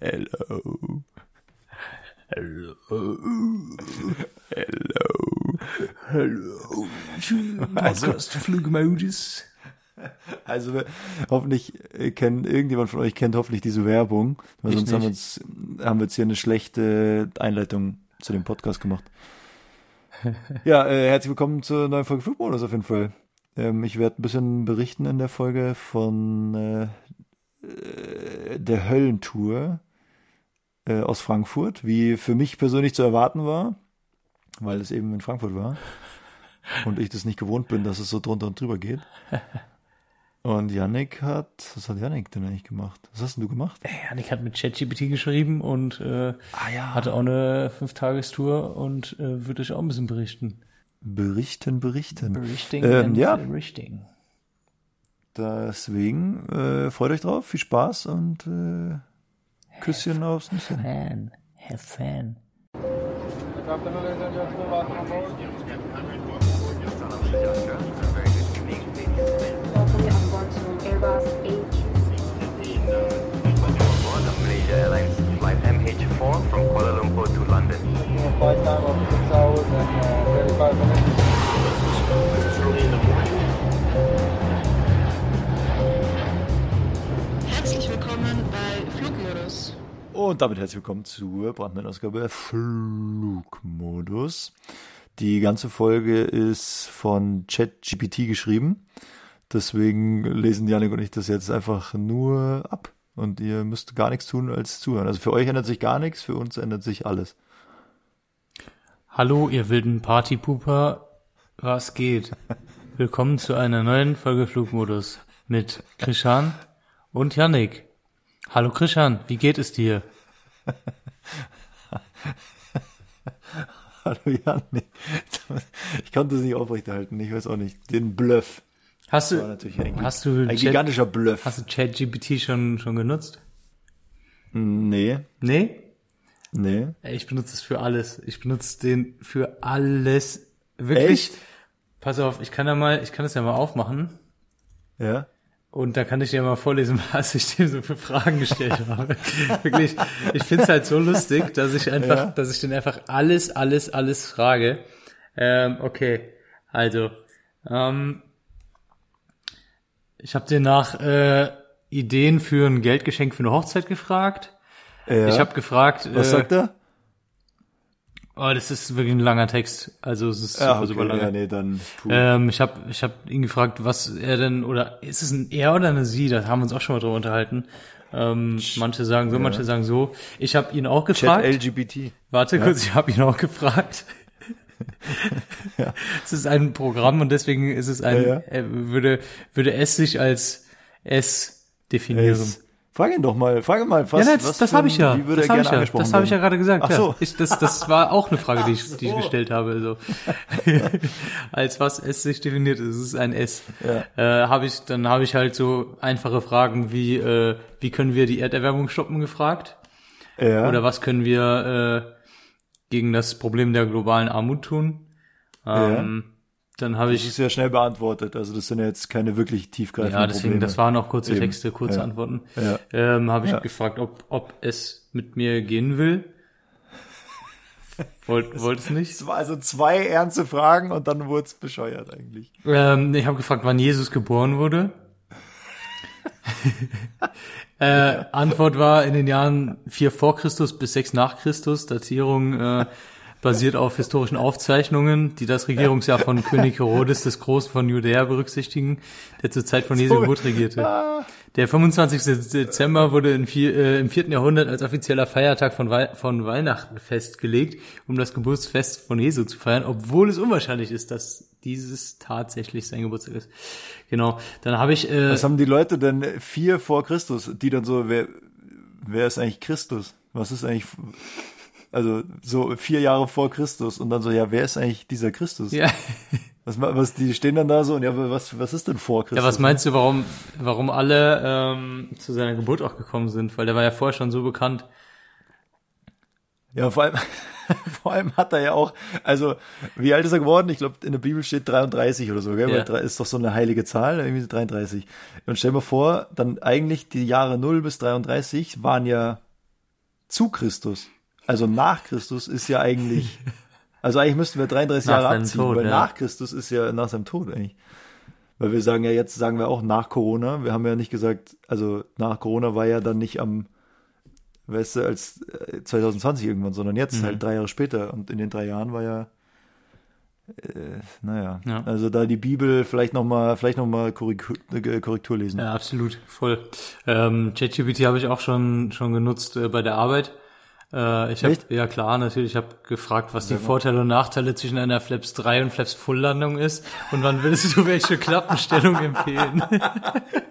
Hello. Hello. Hello. Hello. Also- Podcast Flugmodus. Also hoffentlich äh, kennt irgendjemand von euch kennt hoffentlich diese Werbung, weil Ich sonst haben wir, uns, haben wir jetzt hier eine schlechte Einleitung zu dem Podcast gemacht. ja, äh, herzlich willkommen zur neuen Folge Flugmodus auf jeden Fall. Ähm, ich werde ein bisschen berichten in der Folge von äh, äh, der Höllentour äh, aus Frankfurt, wie für mich persönlich zu erwarten war, weil es eben in Frankfurt war und ich das nicht gewohnt bin, dass es so drunter und drüber geht. Und Yannick hat, was hat Yannick denn eigentlich gemacht? Was hast denn du gemacht? Janik hat mit ChatGPT geschrieben und äh, Ah ja. hatte auch eine Fünf-Tagestour und äh, würde euch auch ein bisschen berichten. Berichten, berichten. Berichting Ähm, ja. berichting. Deswegen äh, freut euch drauf, viel Spaß und äh, Küss your nose and fan. Have fun. Welcome to Airbus A. Malaysia Airlines flight MH4 from Kuala Lumpur to London. Flight time of 6 hours and 35 minutes. Und damit herzlich willkommen zur brandneuen Ausgabe Flugmodus. Die ganze Folge ist von ChatGPT geschrieben. Deswegen lesen Janik und ich das jetzt einfach nur ab. Und ihr müsst gar nichts tun als zuhören. Also für euch ändert sich gar nichts, für uns ändert sich alles. Hallo, ihr wilden Partypooper. Was geht? Willkommen zu einer neuen Folge Flugmodus mit Krishan und Yannick. Hallo Krishan, wie geht es dir? Hallo Janik. Ich konnte es nicht aufrechterhalten. Ich weiß auch nicht. Den Bluff. Hast du, natürlich ein, hast du, ein Chat, gigantischer Bluff. hast du ChatGPT schon, schon genutzt? Nee, Nee? nee. Ich benutze es für alles. Ich benutze den für alles. Wirklich. Echt? Pass auf, ich kann da mal, ich kann das ja mal aufmachen. Ja. Und da kann ich dir mal vorlesen, was ich dir so für Fragen gestellt habe. Wirklich, ich find's halt so lustig, dass ich einfach, Ja. dass ich den einfach alles, alles, alles frage. Ähm, okay, also, ähm, ich habe dir nach äh, Ideen für ein Geldgeschenk für eine Hochzeit gefragt. ja. Ich habe gefragt, Was äh, sagt er? Oh, das ist wirklich ein langer Text, also es ist super, Ja, super okay. lange. Ja, nee, dann. Ähm, ich habe ich hab ihn gefragt, was er denn, oder ist es ein er oder eine sie? Da haben wir uns auch schon mal drüber unterhalten. Ähm, manche sagen so, manche sagen so. Ich habe ihn auch Chat gefragt. LGBT. Warte kurz, ich habe ihn auch gefragt. Es ist ein Programm und deswegen ist es ein, Ja, ja. er würde, würde es sich als S definieren. Es- Frag ihn doch mal, frag ihn mal, was, ja, das, was das habe ich ja. Wie würde das habe ich ja. Das habe ich ja gerade gesagt. Ach ja. so. Ich, das, das war auch eine Frage, die ich, die ich gestellt habe. So. Als was S sich definiert, es ist ein S. Ja. Äh, habe ich, dann habe ich halt so einfache Fragen wie, äh, wie können wir die Erderwärmung stoppen gefragt? Ja. Oder was können wir äh, gegen das Problem der globalen Armut tun? Ähm, Dann habe das ich ist ja schnell beantwortet. Also das sind ja jetzt keine wirklich tiefgreifenden Ja, deswegen, Probleme. das waren auch kurze Eben. Texte, kurze Ja. Antworten. Ja. Ähm, habe ich Ja. gefragt, ob, ob es mit mir gehen will. Wollt, wollt es nicht? Also zwei ernste Fragen und dann wurde es bescheuert eigentlich. Ähm, ich habe gefragt, wann Jesus geboren wurde. äh, Antwort war in den Jahren 4 vor Christus bis 6 nach Christus. Datierung äh, basiert auf historischen Aufzeichnungen, die das Regierungsjahr von König Herodes des Großen von Judäa berücksichtigen, der zur Zeit von Jesu Geburt regierte. Der 25. Dezember wurde in vier, äh, im 4. Jahrhundert als offizieller Feiertag von, Wei von Weihnachten festgelegt, um das Geburtsfest von Jesu zu feiern, obwohl es unwahrscheinlich ist, dass dieses tatsächlich sein Geburtstag ist. Genau. Dann habe ich äh, Was haben die Leute denn vier vor Christus, die dann so, wer, wer ist eigentlich Christus? Was ist eigentlich, also so vier Jahre vor Christus und dann so, ja, wer ist eigentlich dieser Christus? ja, Was, was, die stehen dann da so und ja, was, was ist denn vor Christus? ja, was meinst du, warum warum alle ähm, zu seiner Geburt auch gekommen sind? Weil der war ja vorher schon so bekannt. Ja, vor allem, vor allem hat er ja auch, also, wie alt ist er geworden? Ich glaube, in der Bibel steht 33 oder so, gell? Ja. Weil ist doch so eine heilige Zahl, irgendwie 33. Und stell mal vor, dann eigentlich die Jahre 0 bis 33 waren ja zu Christus. Also nach Christus ist ja eigentlich, also eigentlich müssten wir 33 Nach Jahre abziehen, Tod, weil ja. nach Christus ist ja nach seinem Tod eigentlich. Weil wir sagen ja jetzt, sagen wir auch nach Corona. Wir haben ja nicht gesagt, also nach Corona war ja dann nicht am, weißt du, als äh, 2020 irgendwann, sondern jetzt Mhm. halt drei Jahre später. Und in den drei Jahren war ja, äh, naja, Ja. also da die Bibel vielleicht nochmal, vielleicht noch mal Korrektur, äh, Korrektur lesen. Ja, absolut, voll. Ähm, ChatGPT habe ich auch schon schon genutzt äh, bei der Arbeit. Äh, ich habe ja klar, natürlich, ich habe gefragt, was die Vorteile und Nachteile zwischen einer Flaps 3 und Flaps Full Landung ist und wann würdest du welche Klappenstellung empfehlen?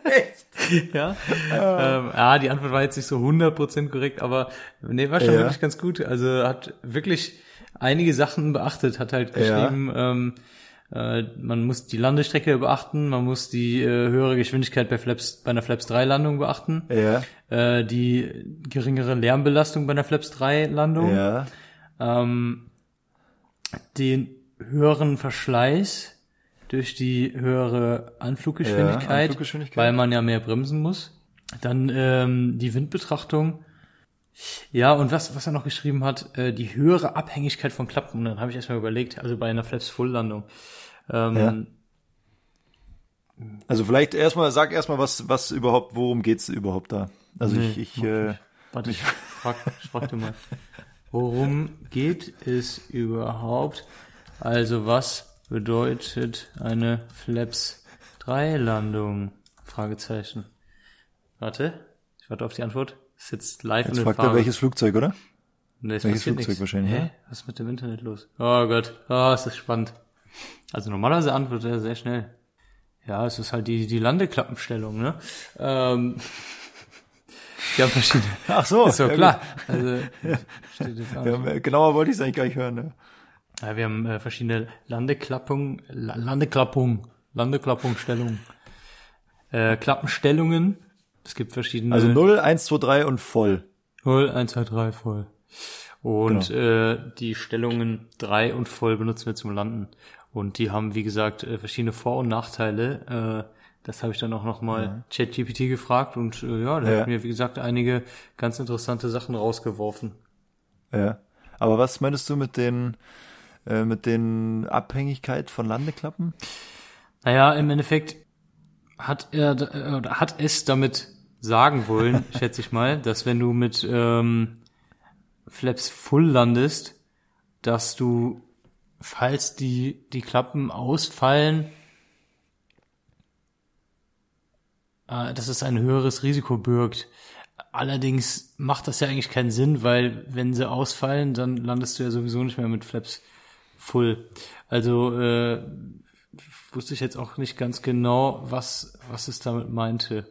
Echt? ja. Ähm, ja, die Antwort war jetzt nicht so 100% korrekt, aber nee, war schon Ja. wirklich ganz gut. Also hat wirklich einige Sachen beachtet, hat halt Ja. geschrieben, ähm, äh, man muss die Landestrecke beachten, man muss die äh, höhere Geschwindigkeit bei Flaps, bei einer Flaps 3 Landung beachten, Ja, äh, die geringere Lärmbelastung bei einer Flaps 3 Landung, ja, ähm, den höheren Verschleiß durch die höhere Anfluggeschwindigkeit, Ja, Anfluggeschwindigkeit. weil man ja mehr bremsen muss. Dann ähm, die Windbetrachtung. Ja, und was, was er noch geschrieben hat, äh, die höhere Abhängigkeit von Klappen. Und dann habe ich erstmal überlegt, also bei einer Flaps-Full-Landung. Ähm, Ja. Also vielleicht erstmal, sag erstmal, was, was überhaupt, worum geht's überhaupt da? Also Nee, ich, ich, äh. Warte, ich frag, ich frag dir mal. Worum geht es überhaupt? Also was bedeutet eine Flaps 3 Landung? Fragezeichen. Warte, ich warte auf die Antwort. Ist jetzt live jetzt in der fragt er, welches Flugzeug, oder? Nee, es welches Flugzeug nichts. wahrscheinlich, Hä? ja? Was ist mit dem Internet los? Oh Gott, oh, es ist spannend. Also normalerweise antwortet er sehr schnell. Ja, es ist halt die, die Landeklappenstellung, ne? Ähm, die haben verschiedene. Ach so. Ist doch ja klar. Also, Gut. Wir haben, äh, genauer wollte ich es eigentlich gar nicht hören. Ne? Ja, wir haben äh, verschiedene Landeklappung, La Landeklappung, Landeklappungsstellungen, äh, Klappenstellungen. Es gibt verschiedene. Also 0, 1, 2, 3 und voll. 0, 1, 2, 3, voll. Und Genau. äh, die Stellungen 3 und voll benutzen wir zum Landen. Und die haben, wie gesagt, äh, verschiedene Vor- und Nachteile. Äh, das habe ich dann auch nochmal ChatGPT gefragt und äh, ja, der Ja. hat mir, wie gesagt, einige ganz interessante Sachen rausgeworfen. Ja. Aber was meinst du mit den, äh, mit den Abhängigkeit von Landeklappen? Naja, im Endeffekt hat er oder hat es damit sagen wollen, schätze ich mal, dass wenn du mit ähm, Flaps Full landest, dass du, falls die, die Klappen ausfallen, äh, dass es ein höheres Risiko birgt. Allerdings macht das ja eigentlich keinen Sinn, weil wenn sie ausfallen, dann landest du ja sowieso nicht mehr mit Flaps Full. Also äh, wusste ich jetzt auch nicht ganz genau, was, was es damit meinte.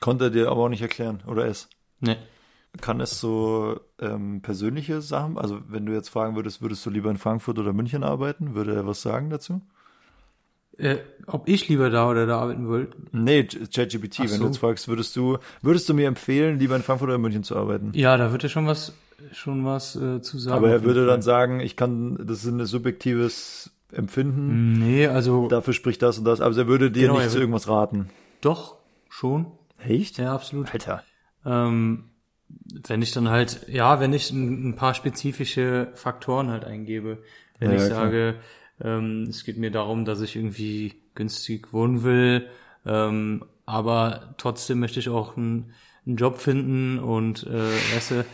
Konnte er dir aber auch nicht erklären, oder es? Ne. Kann es so ähm, persönliche Sachen, also wenn du jetzt fragen würdest, würdest du lieber in Frankfurt oder München arbeiten, würde er was sagen dazu? Äh, ob ich lieber da oder da arbeiten will? Nee, ChatGPT, wenn so. du jetzt fragst, würdest du, würdest du mir empfehlen, lieber in Frankfurt oder München zu arbeiten? Ja, da wird er schon was, schon was äh, zu sagen. Aber er würde dann sagen, ich kann, das ist ein subjektives Empfinden, Nee, also dafür spricht das und das, aber er würde dir Genau, nicht zu irgendwas raten. doch, schon. Echt? Ja, absolut. Alter. Ähm, wenn ich dann halt, ja, wenn ich ein, ein paar spezifische Faktoren halt eingebe, wenn Ja, ich klar. sage, ähm, es geht mir darum, dass ich irgendwie günstig wohnen will, ähm, aber trotzdem möchte ich auch einen, einen Job finden und äh, du,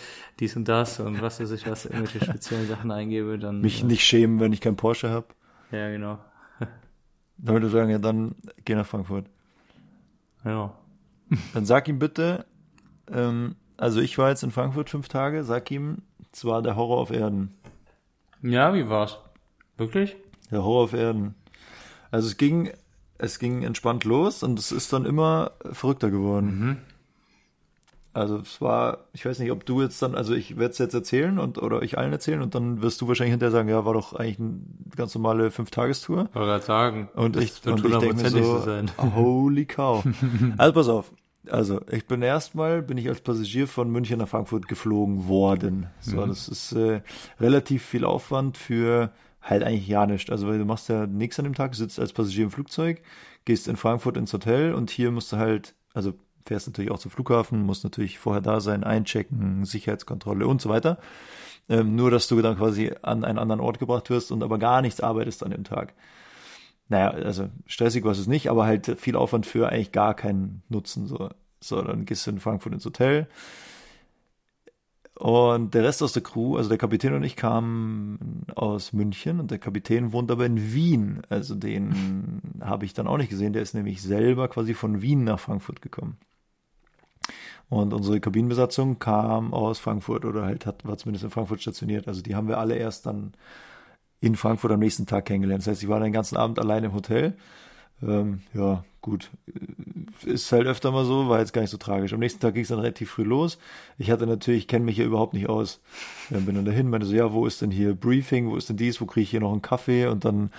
dies und das und was weiß ich was, irgendwelche speziellen Sachen eingebe, dann Mich äh, nicht schämen, wenn ich keinen Porsche habe. Ja genau. Dann würde ich sagen, ja, dann geh nach Frankfurt. Ja. Dann sag ihm bitte, ähm, also ich war jetzt in Frankfurt fünf Tage, sag ihm, es war der Horror auf Erden. Ja, wie war's? Wirklich? Der Horror auf Erden. Also es ging, es ging entspannt los und es ist dann immer verrückter geworden. Also es war, ich weiß nicht, ob du jetzt dann, also ich werde es jetzt erzählen und oder euch allen erzählen und dann wirst du wahrscheinlich hinterher sagen, ja, war doch eigentlich eine ganz normale Fünf-Tagestour. Wollte gerade sagen. Und ich, und ich denke mir so sein. holy cow. Also pass auf. Also, ich bin erstmal, bin ich als Passagier von München nach Frankfurt geflogen worden. So, Mhm. das ist äh, relativ viel Aufwand für halt eigentlich ja nichts. Also, weil du machst ja nichts an dem Tag, sitzt als Passagier im Flugzeug, gehst in Frankfurt ins Hotel und hier musst du halt, also fährst natürlich auch zum Flughafen, musst natürlich vorher da sein, einchecken, Sicherheitskontrolle und so weiter. Ähm, nur, dass du dann quasi an einen anderen Ort gebracht wirst und aber gar nichts arbeitest an dem Tag. Naja, also stressig war es nicht, aber halt viel Aufwand für eigentlich gar keinen Nutzen. So, so dann gehst du in Frankfurt ins Hotel. Und der Rest aus der Crew, also der Kapitän und ich, kamen aus München und der Kapitän wohnt aber in Wien. Also den habe ich dann auch nicht gesehen. Der ist nämlich selber quasi von Wien nach Frankfurt gekommen. Und unsere Kabinenbesatzung kam aus Frankfurt oder halt hat, war zumindest in Frankfurt stationiert. Also die haben wir alle erst dann in Frankfurt am nächsten Tag kennengelernt. Das heißt, ich war den ganzen Abend allein im Hotel. Ähm, ja, gut. Ist halt öfter mal so, war jetzt gar nicht so tragisch. Am nächsten Tag ging es dann relativ früh los. Ich hatte natürlich, kenne mich hier überhaupt nicht aus. Dann bin dann dahin, meinte so, ja, wo ist denn hier Briefing, wo ist denn dies, wo kriege ich hier noch einen Kaffee? Und dann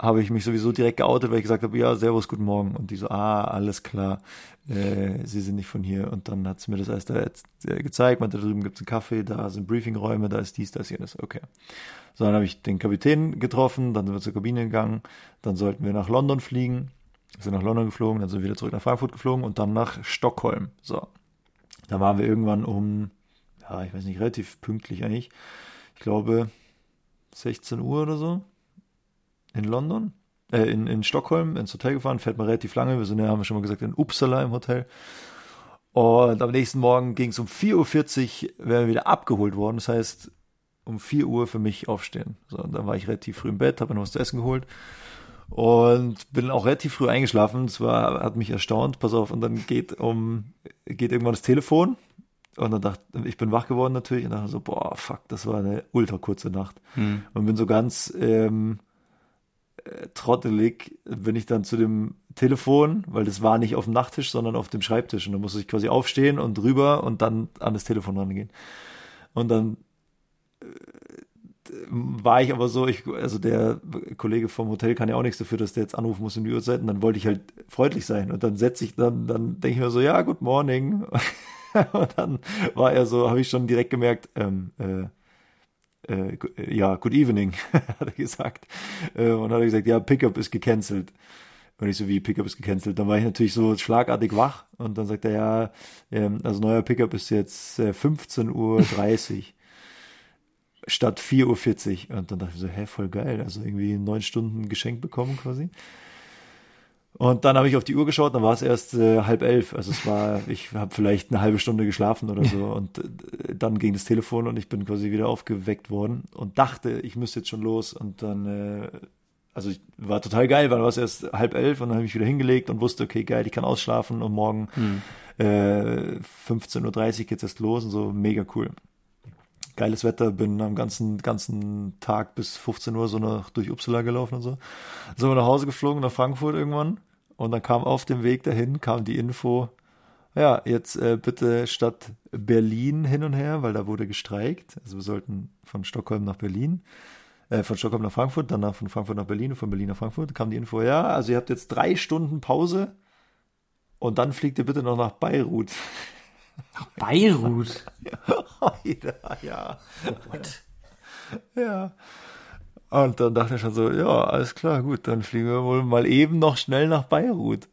habe ich mich sowieso direkt geoutet, weil ich gesagt habe, ja, servus, guten Morgen. Und die so, ah, alles klar, äh, sie sind nicht von hier. Und dann hat sie mir das alles da äh, gezeigt, meinte, da drüben gibt's einen Kaffee, da sind Briefingräume, da ist dies, das, jenes. Okay. So, dann habe ich den Kapitän getroffen, dann sind wir zur Kabine gegangen, dann sollten wir nach London fliegen, sind nach London geflogen, dann sind wir wieder zurück nach Frankfurt geflogen und dann nach Stockholm. So, da waren wir irgendwann um, ja, ich weiß nicht, relativ pünktlich eigentlich, ich glaube 16 Uhr oder so in London, äh, in, in Stockholm ins Hotel gefahren, fährt man relativ lange, wir sind ja, haben wir schon mal gesagt, in Uppsala im Hotel. Und am nächsten Morgen ging es um 4.40 Uhr, wären wir wieder abgeholt worden. Das heißt, um 4 Uhr für mich aufstehen. So, und dann war ich relativ früh im Bett, habe mir noch was zu essen geholt und bin auch relativ früh eingeschlafen. Das war, hat mich erstaunt. Pass auf, und dann geht um, geht irgendwann das Telefon. Und dann dachte ich, bin wach geworden natürlich und dachte so, boah, fuck, das war eine ultra kurze Nacht. Hm. Und bin so ganz ähm, trottelig, bin ich dann zu dem Telefon, weil das war nicht auf dem Nachttisch, sondern auf dem Schreibtisch. Und dann musste ich quasi aufstehen und drüber und dann an das Telefon rangehen. Und dann äh, war ich aber so, ich, also der Kollege vom Hotel kann ja auch nichts dafür, dass der jetzt anrufen muss in die Uhrzeit und dann wollte ich halt freundlich sein und dann setze ich dann, dann denke ich mir so, ja, good morning. und dann war er so, habe ich schon direkt gemerkt, ähm, äh, äh, ja, good evening, hat er gesagt. Äh, und hat er gesagt, ja, Pickup ist gecancelt. Und ich so, wie Pickup ist gecancelt. Dann war ich natürlich so schlagartig wach und dann sagt er, ja, ähm, also neuer Pickup ist jetzt äh, 15.30 Uhr statt 4.40 Uhr. Und dann dachte ich so, hä, voll geil. Also irgendwie neun Stunden geschenkt bekommen quasi. Und dann habe ich auf die Uhr geschaut, dann war es erst äh, halb elf. Also es war, ich habe vielleicht eine halbe Stunde geschlafen oder so. Und äh, dann ging das Telefon und ich bin quasi wieder aufgeweckt worden und dachte, ich müsste jetzt schon los. Und dann, äh, also ich war total geil, weil war es erst halb elf und dann habe ich wieder hingelegt und wusste, okay, geil, ich kann ausschlafen und morgen Hm. äh, 15.30 Uhr geht's erst los und so, mega cool. Geiles Wetter, bin am ganzen, ganzen Tag bis 15 Uhr so noch durch Uppsala gelaufen und so. Dann sind wir nach Hause geflogen, nach Frankfurt irgendwann. Und dann kam auf dem Weg dahin, kam die Info, ja, jetzt äh, bitte statt Berlin hin und her, weil da wurde gestreikt. Also wir sollten von Stockholm nach Berlin, äh, von Stockholm nach Frankfurt, danach von Frankfurt nach Berlin und von Berlin nach Frankfurt. Kam die Info, ja, also ihr habt jetzt drei Stunden Pause und dann fliegt ihr bitte noch nach Beirut. Beirut. Alter, ja. Ja. Und dann dachte ich schon so, ja, alles klar, gut, dann fliegen wir wohl mal eben noch schnell nach Beirut.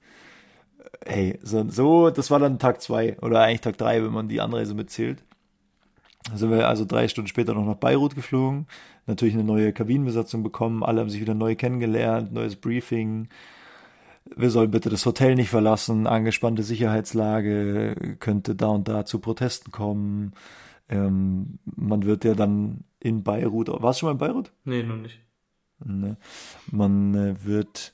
Hey, so, so das war dann Tag zwei oder eigentlich Tag drei, wenn man die Anreise mitzählt. Da sind wir also drei Stunden später noch nach Beirut geflogen, natürlich eine neue Kabinenbesatzung bekommen, alle haben sich wieder neu kennengelernt, neues Briefing. Wir sollen bitte das Hotel nicht verlassen, angespannte Sicherheitslage, könnte da und da zu Protesten kommen. Ähm, man wird ja dann in Beirut, warst du schon mal in Beirut? Nee, noch nicht. Ne? Man äh, wird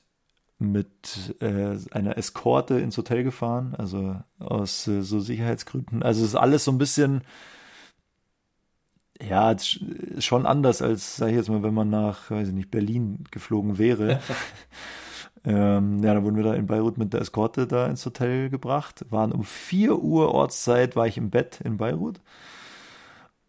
mit äh, einer Eskorte ins Hotel gefahren, also aus äh, so Sicherheitsgründen. Also es ist alles so ein bisschen, ja, schon anders als, sag ich jetzt mal, wenn man nach, weiß ich nicht, Berlin geflogen wäre. ähm, ja, dann wurden wir da in Beirut mit der Eskorte da ins Hotel gebracht. Waren um 4 Uhr Ortszeit, war ich im Bett in Beirut.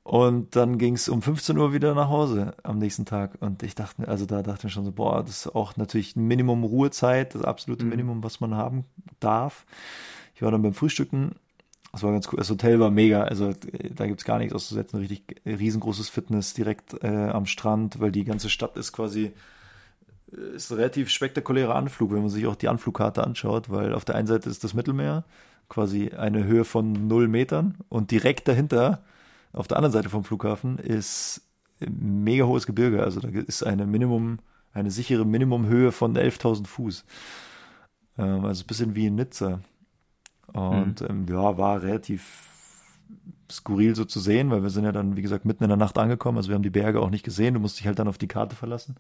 Und dann ging es um 15 Uhr wieder nach Hause am nächsten Tag. Und ich dachte, also da dachte ich schon so, boah, das ist auch natürlich ein Minimum Ruhezeit, das absolute Mhm. Minimum, was man haben darf. Ich war dann beim Frühstücken. Das war ganz cool. Das Hotel war mega. Also äh, da gibt's gar nichts auszusetzen. Richtig riesengroßes Fitness direkt äh, am Strand, weil die ganze Stadt ist quasi äh, ist ein relativ spektakulärer Anflug, wenn man sich auch die Anflugkarte anschaut, weil auf der einen Seite ist das Mittelmeer quasi eine Höhe von null Metern und direkt dahinter, auf der anderen Seite vom Flughafen, ist ein mega hohes Gebirge. Also da ist eine Minimum, eine sichere Minimumhöhe von 11.000 Fuß. Ähm, also ein bisschen wie in Nizza. Und ähm, ja, war relativ skurril so zu sehen, weil wir sind ja dann, wie gesagt, mitten in der Nacht angekommen. Also wir haben die Berge auch nicht gesehen. Du musst dich halt dann auf die Karte verlassen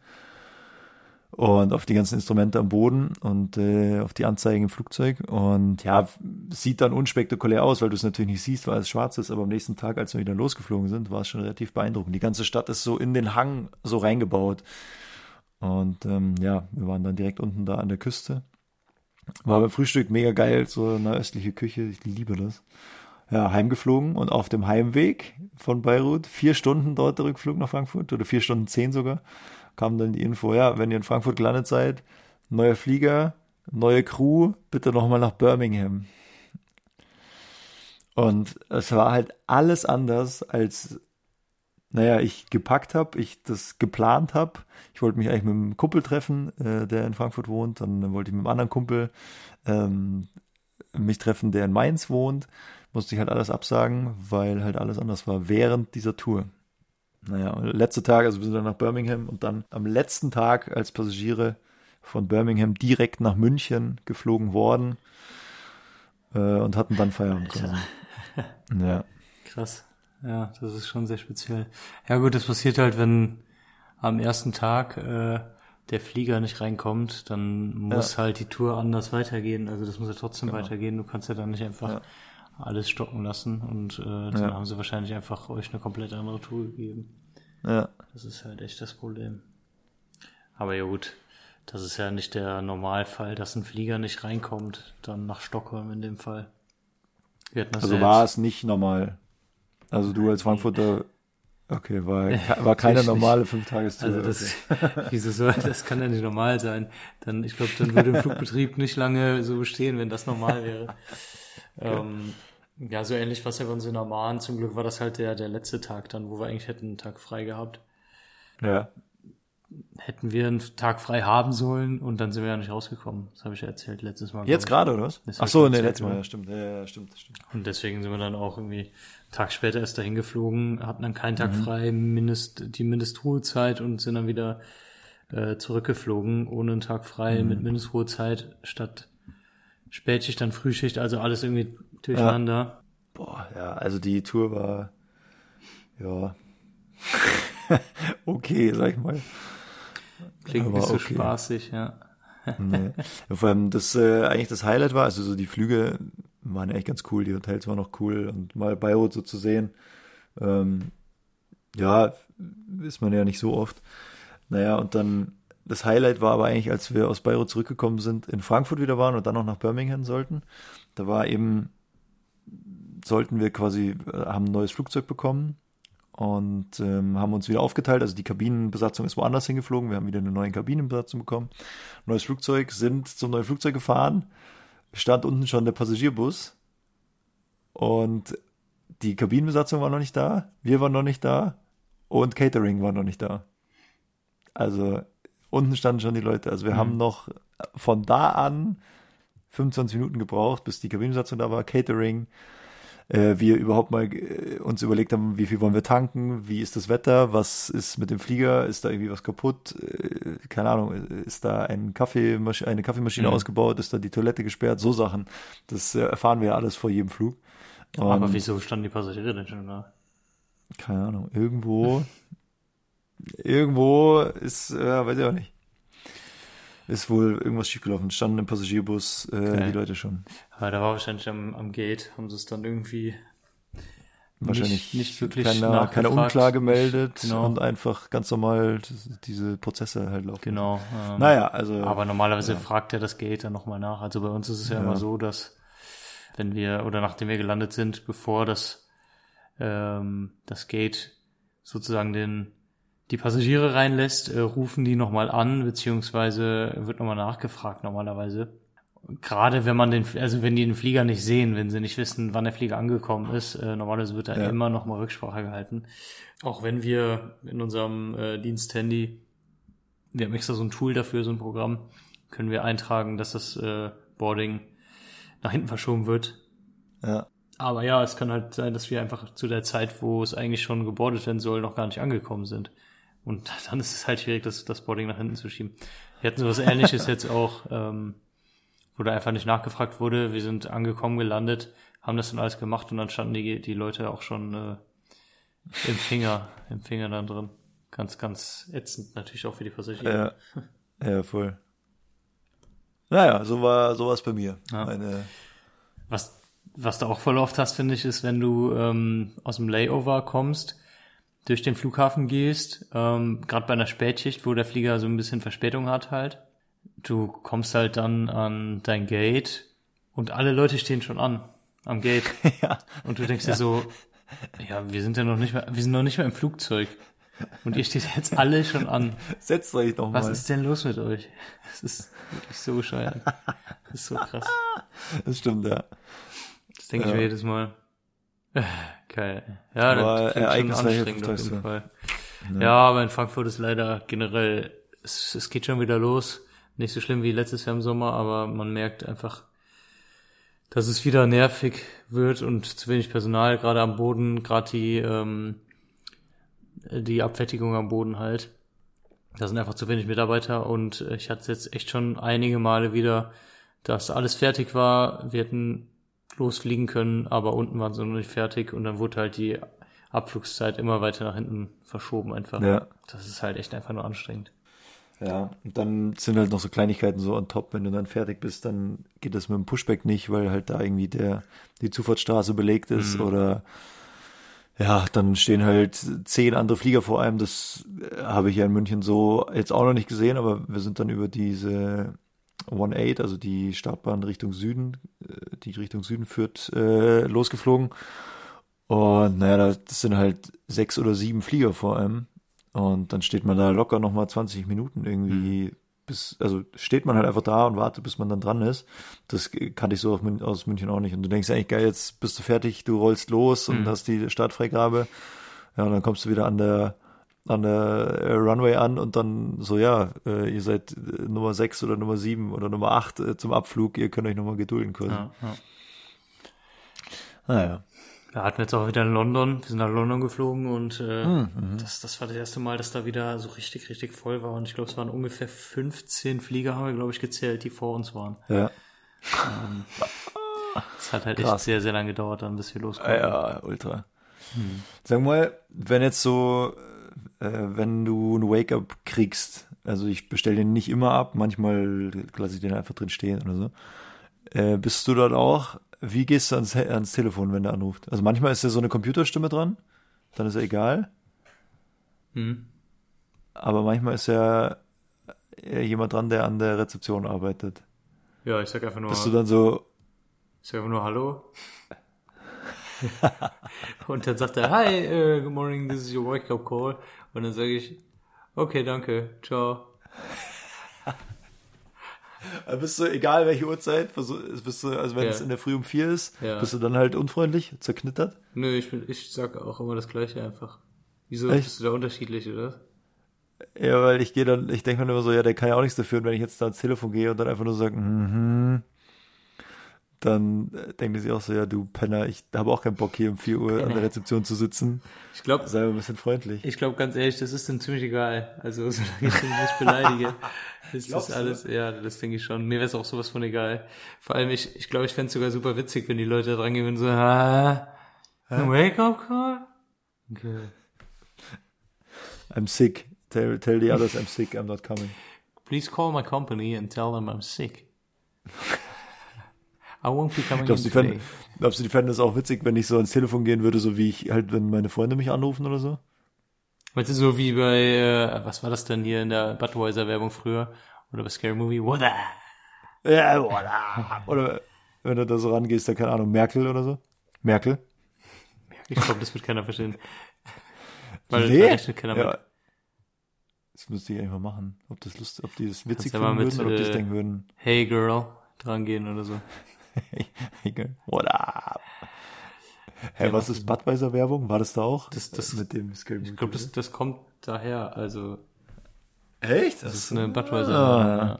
und auf die ganzen Instrumente am Boden und äh, auf die Anzeigen im Flugzeug. Und ja, sieht dann unspektakulär aus, weil du es natürlich nicht siehst, weil es schwarz ist. Aber am nächsten Tag, als wir wieder losgeflogen sind, war es schon relativ beeindruckend. Die ganze Stadt ist so in den Hang so reingebaut. Und ähm, ja, wir waren dann direkt unten da an der Küste. War beim Frühstück mega geil, so eine östliche Küche. Ich liebe das. Ja, heimgeflogen und auf dem Heimweg von Beirut, vier Stunden dort der Rückflug nach Frankfurt oder vier Stunden zehn sogar, kam dann die Info, ja, wenn ihr in Frankfurt gelandet seid, neuer Flieger, neue Crew, bitte nochmal nach Birmingham. Und es war halt alles anders, als, naja, ich gepackt habe, ich das geplant habe. Ich wollte mich eigentlich mit einem Kumpel treffen, äh, der in Frankfurt wohnt. Dann wollte ich mit einem anderen Kumpel ähm, mich treffen, der in Mainz wohnt. Musste ich halt alles absagen, weil halt alles anders war während dieser Tour. Naja, letzte Tag, also wir sind dann nach Birmingham und dann am letzten Tag als Passagiere von Birmingham direkt nach München geflogen worden äh, und hatten dann Feierabend. Ja. Krass. Ja, das ist schon sehr speziell. Ja gut, das passiert halt, wenn am ersten Tag äh, der Flieger nicht reinkommt, dann muss halt die Tour anders weitergehen. Also das muss ja trotzdem weitergehen. Du kannst ja dann nicht einfach Ja. Alles stocken lassen und äh, dann Ja. haben sie wahrscheinlich einfach euch eine komplett andere Tour gegeben. Ja. Das ist halt echt das Problem. Aber ja gut, das ist ja nicht der Normalfall, dass ein Flieger nicht reinkommt, dann nach Stockholm in dem Fall. Also ja war es nicht normal. Also du als Frankfurter, okay, war, war keine normale Fünf-Tagestour. Also das, wieso soll, das kann ja nicht normal sein. Dann, ich glaube, dann würde ein Flugbetrieb nicht lange so bestehen, wenn das normal wäre. Ähm, ja, so ähnlich war es ja bei uns in Amman. Zum Glück war das halt der, der letzte Tag dann, wo wir eigentlich hätten einen Tag frei gehabt. ja. Hätten wir einen Tag frei haben sollen und dann sind wir ja nicht rausgekommen. Das habe ich ja erzählt letztes Mal. Jetzt gerade, oder was? Das Ach so, nee, letztes Mal, ja, stimmt. Ja, ja, stimmt, stimmt. Und deswegen sind wir dann auch irgendwie einen Tag später erst dahin geflogen, hatten dann keinen Mhm. Tag frei, Mindest, die Mindestruhezeit und sind dann wieder äh, zurückgeflogen, ohne einen Tag frei, Mhm. mit Mindestruhezeit statt Spätschicht, dann Frühschicht, also alles irgendwie durcheinander. Boah, ja, also die Tour war, ja, okay, sag ich mal. Klingt Aber nicht so okay. spaßig, ja. Nee. Ja, vor allem das äh, eigentlich das Highlight war, also so die Flüge waren echt ganz cool, die Hotels waren noch cool und mal Beirut so zu sehen. Ähm, ja, ist man ja nicht so oft. Naja, und dann das Highlight war aber eigentlich, als wir aus Beirut zurückgekommen sind, in Frankfurt wieder waren und dann noch nach Birmingham sollten. Da war eben, sollten wir quasi, äh, haben ein neues Flugzeug bekommen und ähm, haben uns wieder aufgeteilt. Also die Kabinenbesatzung ist woanders hingeflogen. Wir haben wieder eine neue Kabinenbesatzung bekommen. Neues Flugzeug, sind zum neuen Flugzeug gefahren. Stand unten schon der Passagierbus und die Kabinenbesatzung war noch nicht da, wir waren noch nicht da und Catering war noch nicht da. Also unten standen schon die Leute. Also wir haben noch von da an 25 Minuten gebraucht, bis die Kabinenbesatzung da war, Catering, äh, wir überhaupt mal äh, uns überlegt haben, wie viel wollen wir tanken, wie ist das Wetter, was ist mit dem Flieger, ist da irgendwie was kaputt, äh, keine Ahnung, ist da ein Kaffeemasch eine Kaffeemaschine Mhm. ausgebaut, ist da die Toilette gesperrt, so Sachen. Das äh, erfahren wir ja alles vor jedem Flug. Aber Und- wieso standen die Passagiere denn schon da? keine Ahnung, irgendwo, irgendwo ist, äh, weiß ich auch nicht. Ist wohl irgendwas schiefgelaufen. Standen im Passagierbus äh, Okay. die Leute schon. Aber da war wahrscheinlich am, am Gate, haben sie es dann irgendwie Wahrscheinlich nicht, nicht wirklich keiner, nachgefragt. keiner Unklar gemeldet Genau. und einfach ganz normal diese Prozesse halt laufen. Genau. Ähm, Naja, also. Aber normalerweise fragt er das Gate dann nochmal nach. Also bei uns ist es ja, Ja. immer so, dass wenn wir oder nachdem wir gelandet sind, bevor das, ähm, das Gate sozusagen den, die Passagiere reinlässt, äh, rufen die nochmal an, beziehungsweise wird nochmal nachgefragt normalerweise. Gerade wenn man den, also wenn die den Flieger nicht sehen, wenn sie nicht wissen, wann der Flieger angekommen ist, äh, normalerweise wird da Ja. immer nochmal Rücksprache gehalten. Auch wenn wir in unserem äh, Diensthandy wir haben extra so ein Tool dafür, so ein Programm, können wir eintragen, dass das äh, Boarding nach hinten verschoben wird, Ja. Aber ja, es kann halt sein, dass wir einfach zu der Zeit, wo es eigentlich schon gebordet werden soll, noch gar nicht angekommen sind. Und dann ist es halt schwierig, das, das Boarding nach hinten zu schieben. Wir hatten sowas ähnliches jetzt auch, ähm, wo da einfach nicht nachgefragt wurde. Wir sind angekommen, gelandet, haben das dann alles gemacht und dann standen die, die Leute auch schon äh, im Finger, im Finger dann drin. Ganz, ganz ätzend natürlich auch für die Versicherung. Ja, ja voll. Naja, so war sowas bei mir. Ja. Meine, Was, was du auch voll oft hast, finde ich, ist, wenn du ähm, aus dem Layover kommst, durch den Flughafen gehst, ähm, gerade bei einer Spätschicht, wo der Flieger so ein bisschen Verspätung hat halt. Du kommst halt dann an dein Gate und alle Leute stehen schon an am Gate. ja, Und du denkst dir so, ja, wir sind ja noch nicht mehr, wir sind noch nicht mehr im Flugzeug. Und ihr steht jetzt alle schon an. setzt euch doch Was mal. ist denn los mit euch? Das ist wirklich so bescheuert. Das ist so krass. Das stimmt, ja. Das denke ich Ja. mir jedes Mal. Äh, Geil. Ja, Aber das ereignisreiche anstrengend auf jeden. Fall. Ja, aber in Frankfurt ist leider generell, es, es geht schon wieder los. Nicht so schlimm wie letztes Jahr im Sommer, aber man merkt einfach, dass es wieder nervig wird und zu wenig Personal, gerade am Boden, gerade die, ähm, die Abfertigung am Boden halt. Da sind einfach zu wenig Mitarbeiter und ich hatte jetzt echt schon einige Male wieder, dass alles fertig war. Wir hätten losfliegen können, aber unten waren sie noch nicht fertig und dann wurde halt die Abflugszeit immer weiter nach hinten verschoben einfach. Ja. Das ist halt echt einfach nur anstrengend. Ja, und dann sind halt noch so Kleinigkeiten so on top. Wenn du dann fertig bist, dann geht das mit dem Pushback nicht, weil halt da irgendwie der, die Zufahrtsstraße belegt ist oder ja, dann stehen halt zehn andere Flieger vor einem. Das äh, habe ich ja in München so jetzt auch noch nicht gesehen, aber wir sind dann über diese 1-8, also die Startbahn Richtung Süden, äh, die Richtung Süden führt, äh, losgeflogen. Und naja, das sind halt sechs oder sieben Flieger vor einem. Und dann steht man da locker nochmal 20 Minuten irgendwie, bis, also steht man halt einfach da und wartet, bis man dann dran ist. Das kannte ich so aus Mün- aus München auch nicht. Und du denkst eigentlich, geil, jetzt bist du fertig, du rollst los und hast die Startfreigabe. Ja, und dann kommst du wieder an der, an der äh, Runway an und dann so, ja, äh, ihr seid äh, Nummer 6 oder Nummer 7 oder Nummer 8 äh, zum Abflug, ihr könnt euch nochmal gedulden quasi. Ja, ja. Naja. Wir hatten jetzt auch wieder in London, wir sind nach London geflogen und äh, Hm, das, das war das erste Mal, dass da wieder so richtig, richtig voll war. Und ich glaube, es waren ungefähr 15 Flieger, haben wir, glaube ich, gezählt, die vor uns waren. Ja. Es hat halt echt Krass. sehr, sehr lange gedauert, dann bis wir Ja, loskommen. ja, ultra. Sag mal, wenn jetzt so, äh, wenn du ein Wake-up kriegst, also ich bestelle den nicht immer ab, manchmal lasse ich den einfach drin stehen oder so. Äh, bist du dort auch? Wie gehst du ans, ans Telefon, wenn der anruft? Also manchmal ist ja so eine Computerstimme dran, dann ist ja egal. Hm. Aber manchmal ist ja äh, jemand dran, der an der Rezeption arbeitet. Ja, ich sag einfach nur, Bist du dann so, ich sag einfach nur Hallo. und dann sagt er, Hi, uh, good morning, this is your wake-up call. Und dann sage ich, okay, danke, ciao. äh, bist du, egal welche Uhrzeit, bist du, also wenn Ja. es in der Früh um vier ist, Ja. bist du dann halt unfreundlich, zerknittert? Nö, ich, bin, ich sag auch immer das Gleiche einfach. Wieso Echt? bist du da unterschiedlich, oder? Ja, weil ich gehe dann, ich denke mir immer so, ja, der kann ja auch nichts dafür, und wenn ich jetzt da ans Telefon gehe und dann einfach nur sage, mhm, dann äh, denkt er sich auch so, ja, du Penner, ich habe auch keinen Bock hier um 4 Uhr an der Rezeption zu sitzen. Ich glaube, Sei mal ein bisschen freundlich. ich glaube ganz ehrlich, das ist dann ziemlich egal. Also, solange ich den nicht beleidige, ist Glaubst das du? alles, ja, das denke ich schon. Mir wäre es auch sowas von egal. Vor allem, ich, ich glaube, ich fände es sogar super witzig, wenn die Leute da dran gehen und so, ah, ein Wake-up Call? Okay. I'm sick. Tell, tell the others I'm sick, I'm not coming. Please call my company and tell them I'm sick. I won't be coming in Glaubst die today. fänden, glaubst du, die fänden das auch witzig, wenn ich so ans Telefon gehen würde, so wie ich halt, wenn meine Freunde mich anrufen oder so? Weißt du, so wie bei, äh, was war das denn hier in der Budweiser-Werbung früher? Oder bei Scary Movie? What the? Ja, oder, oder wenn du da so rangehst, dann keine Ahnung, Merkel oder so? Merkel? Ich glaube, das wird keiner verstehen. Weil Nee. da rechnet keiner Ja. mit. Das müsste ich eigentlich mal machen. Ob das lust, ob die das witzig finden mit, würden oder ob die äh, denken würden. Hey Girl, dran gehen oder so. What up? Hä, was ist Budweiser Werbung? War das da auch? Das- das- mit dem Scary Ich glaube, das, das kommt daher. Also, echt? das ist eine Budweiser. Ah.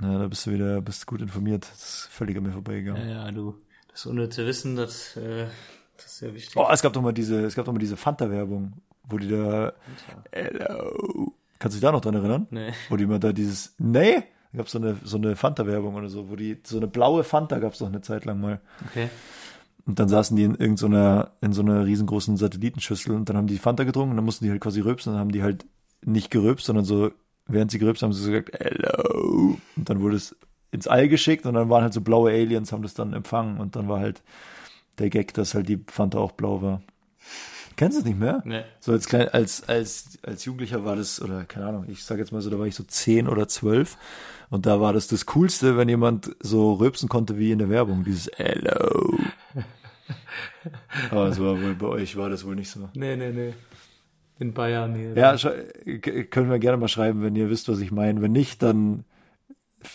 Ja, da bist du wieder, bist gut informiert. Das ist völlig an mir Ja, vorbeigegangen. ja, du. Das ohne zu wissen, das, äh, das ist sehr wichtig. Oh, es gab doch mal diese, es gab doch mal diese Fanta-Werbung, wo die da, hello. Kannst du dich da noch dran erinnern? Nee. Wo die immer da dieses, nee, da gab's so eine, so eine Fanta-Werbung oder so, wo die, so eine blaue Fanta gab's doch eine Zeit lang mal. Okay. Und dann saßen die in irgendeiner, in so einer riesengroßen Satellitenschüssel und dann haben die Fanta getrunken und dann mussten die halt quasi rülpsen und dann haben die halt nicht gerülpst, sondern so, während sie gerülpst haben, sie so gesagt, hello. Und dann wurde es ins All geschickt und dann waren halt so blaue Aliens, haben das dann empfangen und dann war halt der Gag, dass halt die Fanta auch blau war. Kennst du es nicht mehr? Nee. So als klein, als, als, als Jugendlicher war das, oder keine Ahnung, ich sag jetzt mal so, da war ich so zehn oder zwölf und da war das das Coolste, wenn jemand so rülpsen konnte wie in der Werbung, dieses Hello. Aber es war wohl, bei euch war das wohl nicht so. Nee, nee, nee. In Bayern hier. Ja, können wir gerne mal schreiben, wenn ihr wisst, was ich meine. Wenn nicht, dann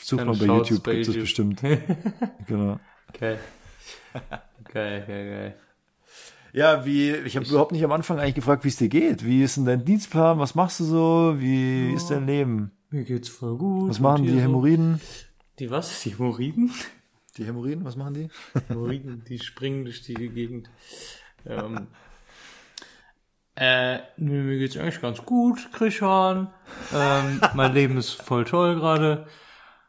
sucht mal bei YouTube, bei gibt es bestimmt. genau. Geil. Geil, geil, geil. Ja, wie, ich habe überhaupt nicht am Anfang eigentlich gefragt, wie es dir geht. Wie ist denn dein Dienstplan? Was machst du so? Wie ist dein Leben? Mir geht's voll gut. Was machen die hier so- Hämorrhoiden? Die was? Die Hämorrhoiden? Die Hämorrhoiden, was machen die? Hämorrhoiden, die springen durch die Gegend. Ähm, äh, nö, mir geht's eigentlich ganz gut, Krishan. Ähm, mein Leben ist voll toll gerade.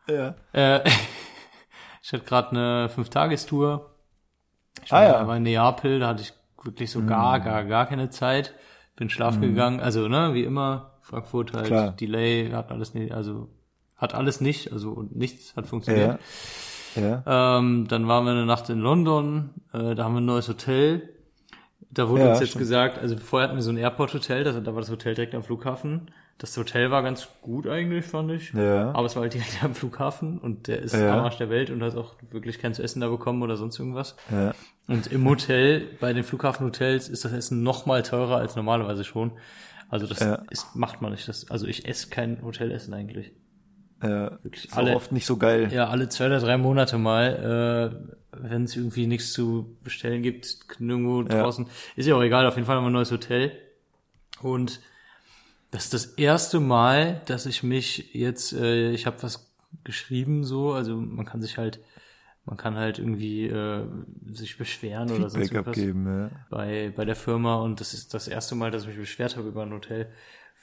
Ja. Äh, ich hatte gerade eine Fünf-Tagestour. Ich Ah, war, ja. In Neapel, da hatte ich wirklich so gar, gar, gar keine Zeit. Bin schlafen gegangen, also ne, wie immer, Frankfurt halt, Klar. Delay, hat alles nicht, also hat alles nicht, also und nichts hat funktioniert. Ja. Ja. Ähm, dann waren wir eine Nacht in London, äh, da haben wir ein neues Hotel. Da wurde Ja, uns jetzt stimmt. gesagt, also vorher hatten wir so ein Airport-Hotel, das, da war das Hotel direkt am Flughafen. Das Hotel war ganz gut eigentlich, fand ich. Ja. Aber es war halt direkt am Flughafen und der ist Ja. am Arsch der Welt und hat auch wirklich kein zu essen da bekommen oder sonst irgendwas. Ja. Und im Hotel, bei den Flughafenhotels ist das Essen noch mal teurer als normalerweise schon. Also das Ja. ist, macht man nicht. Das, also ich esse kein Hotelessen eigentlich. Ja. Wirklich Ist alle- oft nicht so geil. Ja, alle zwei oder drei Monate mal, äh, wenn es irgendwie nichts zu bestellen gibt, nirgendwo draußen. Ist ja auch egal, auf jeden Fall haben wir ein neues Hotel. Und das ist das erste Mal, dass ich mich jetzt, äh, ich habe was geschrieben so, also man kann sich halt, man kann halt irgendwie äh, sich beschweren oder sonst Feedback irgendwas abgeben, ja. bei, bei der Firma und das ist das erste Mal, dass ich mich beschwert habe über ein Hotel.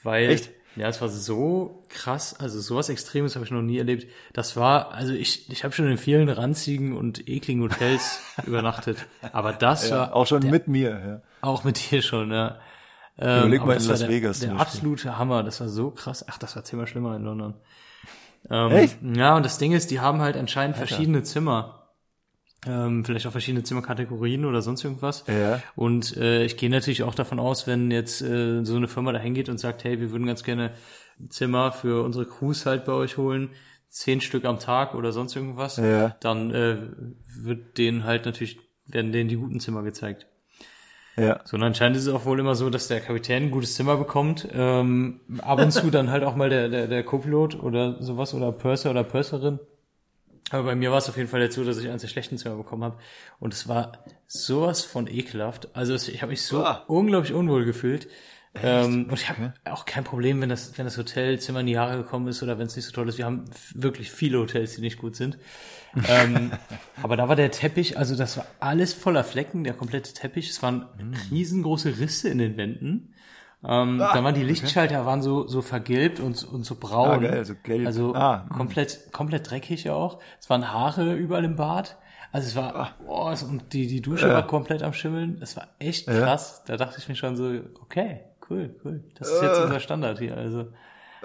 Weil, Echt? ja, es war so krass, also sowas Extremes habe ich noch nie erlebt. Das war, also ich, ich habe schon in vielen ranzigen und ekligen Hotels übernachtet, aber das Ja, war auch schon mit mir, ja. auch mit dir schon, ja. Ähm, Überleg mal in Las der, Vegas Der absolute Hammer, das war so krass. Ach, das war zehnmal schlimmer in London. Ähm, Echt? Ja, und das Ding ist, die haben halt anscheinend verschiedene Zimmer. Ähm, vielleicht auch verschiedene Zimmerkategorien oder sonst irgendwas. Ja. Und äh, ich gehe natürlich auch davon aus, wenn jetzt äh, so eine Firma da hingeht und sagt, hey, wir würden ganz gerne Zimmer für unsere Crews halt bei euch holen, zehn Stück am Tag oder sonst irgendwas, Ja. dann äh, wird denen halt natürlich, werden denen die guten Zimmer gezeigt. Ja. So, und anscheinend ist es auch wohl immer so, dass der Kapitän ein gutes Zimmer bekommt. Ähm, ab und zu dann halt auch mal der, der, der Co-Pilot oder sowas oder Purser oder Purserin. Aber bei mir war es auf jeden Fall so, dass ich eins der schlechten Zimmer bekommen habe. Und es war sowas von ekelhaft. Also ich habe mich so Ah. unglaublich unwohl gefühlt. Ähm, und ich habe auch kein Problem, wenn das, wenn das Hotelzimmer in die Jahre gekommen ist oder wenn es nicht so toll ist. Wir haben wirklich viele Hotels, die nicht gut sind. ähm, aber da war der Teppich, also das war alles voller Flecken, der komplette Teppich. Es waren riesengroße Risse in den Wänden. Ähm, da waren die Lichtschalter waren so so vergilbt und und so braun. Ah, geil, so gelb. Also Ah, mm. komplett komplett dreckig auch. Es waren Haare überall im Bad. Also es war oh, es- und die die Dusche Ja. war komplett am schimmeln. Das war echt krass. Da dachte ich mir schon so, okay, cool, cool. Das ist jetzt Äh. unser Standard hier. Also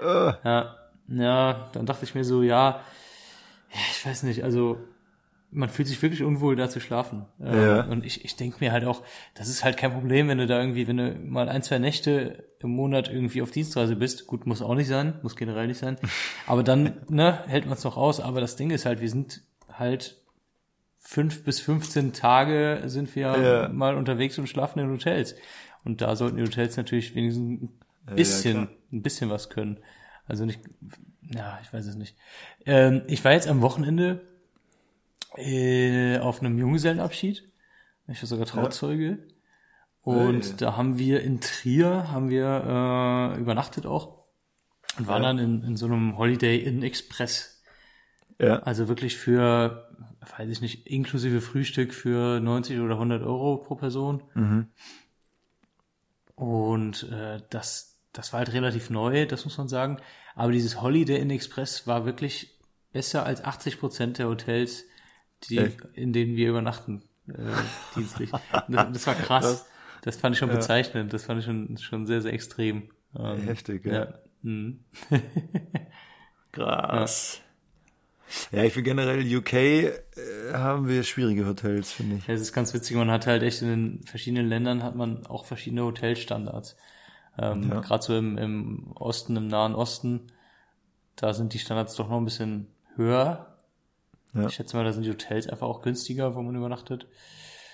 ja, ja, dann dachte ich mir so, ja, ja, ich weiß nicht, also man fühlt sich wirklich unwohl, da zu schlafen. Ähm, Ja. Und ich, ich denke mir halt auch, das ist halt kein Problem, wenn du da irgendwie, wenn du mal ein, zwei Nächte im Monat irgendwie auf Dienstreise bist. Gut, muss auch nicht sein, muss generell nicht sein. Aber dann, ne, hält man es noch aus. Aber das Ding ist halt, wir sind halt fünf bis 15 Tage sind wir Ja. mal unterwegs und schlafen in Hotels. Und da sollten die Hotels natürlich wenigstens ein bisschen, klar. ein bisschen was können. Also nicht, ja, ich weiß es nicht. Ähm, ich war jetzt am Wochenende äh, auf einem Junggesellenabschied. Ich war sogar Trauzeuge. Und Hey. da haben wir in Trier, haben wir äh, übernachtet auch und waren Ja. dann in, in so einem Holiday Inn Express. Ja. Also wirklich für, weiß ich nicht, inklusive Frühstück für 90 oder 100 Euro pro Person. Und äh, das, das war halt relativ neu, das muss man sagen. Aber dieses Holiday Inn Express war wirklich besser als 80 Prozent der Hotels, die, Echt? in denen wir übernachten, äh, dienstlich. Das, das war krass. Das fand ich schon bezeichnend. Das fand ich schon, schon sehr, sehr extrem. Ähm, Heftig, ja. ja. Mhm. Krass. Ja, ich finde generell UK äh, haben wir schwierige Hotels, finde ich. Ja, es ist ganz witzig, man hat halt echt in den verschiedenen Ländern hat man auch verschiedene Hotelstandards. Ähm, Ja. Gerade so im, im Osten, im Nahen Osten, da sind die Standards doch noch ein bisschen höher. Ja. Ich schätze mal, da sind die Hotels einfach auch günstiger, wo man übernachtet.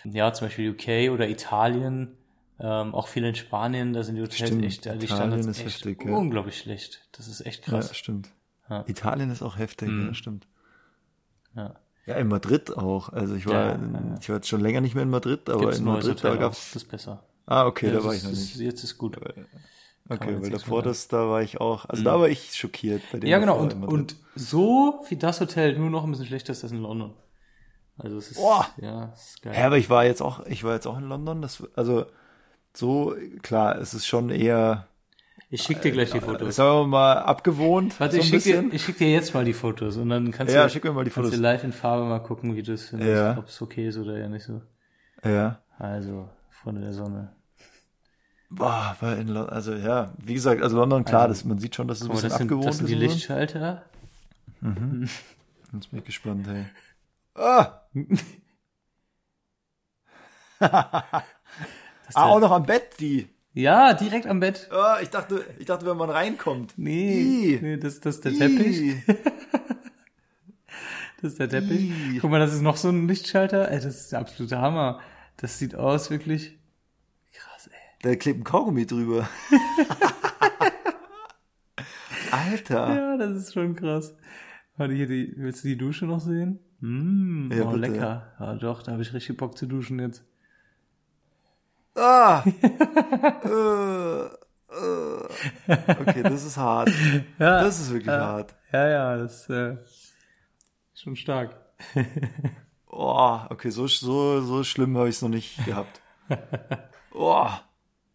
Ja, zum Beispiel UK oder Italien, ähm, auch viel in Spanien, da sind die Hotels Stimmt, echt, die Italien Standards echt ja. unglaublich schlecht. Das ist echt krass. Ja, stimmt. Ja. Italien ist auch heftig, Mhm. ja, stimmt. Ja. Ja, in Madrid auch. Also ich war, Ja, ich war jetzt schon länger nicht mehr in Madrid, aber Gibt's in Madrid, da Hotel auch, gab's, das ist besser. ah, okay, da war ist, ich noch ist- nicht. Jetzt ist gut. Okay, man weil davor das, da war ich auch, also da war ich schockiert bei dem. Ja, genau. Und, und so wie das Hotel, nur noch ein bisschen schlechter ist das in London. Also es ist, Boah. ja, es ist geil. Ja, aber ich war jetzt auch, ich war jetzt auch in London, das, also, so, klar, es ist schon eher, ich schick dir gleich die Fotos. sagen wir mal, abgewohnt. Warte, so ich ein schick, dir, ich schick dir jetzt mal die Fotos und dann kannst Ja, du, schick mir mal die kannst Fotos. du live in Farbe mal gucken, wie du es findest, Ja. ob es okay ist oder ja nicht so. Ja. Also, Freunde der Sonne. Boah, weil in London, also ja, wie gesagt, also London, klar, das, man sieht schon, dass es ein bisschen das sind, abgewohnt das sind ist. die so. Lichtschalter. Jetzt bin ich gespannt, hey. Ah! ah, auch noch am Bett, die. Ja, direkt am Bett. Ah, ich dachte, ich dachte, wenn man reinkommt. Nee, nee das, das ist der Teppich. Ih. Das ist der Teppich. Ih. Guck mal, das ist noch so ein Lichtschalter. Ey, das ist der absolute Hammer. Das sieht aus wirklich krass, ey. Da klebt ein Kaugummi drüber. Alter. Ja, das ist schon krass. Warte, hier die, willst du die Dusche noch sehen? Mm, Ja, oh, bitte. lecker. Ja, doch, da habe ich richtig Bock zu duschen jetzt. Ah! äh, äh. Okay, das ist hart. Ja, Das ist wirklich hart. ja, ja, das äh, ist schon stark. Oh, okay, so, so, so schlimm habe ich es noch nicht gehabt. Oh,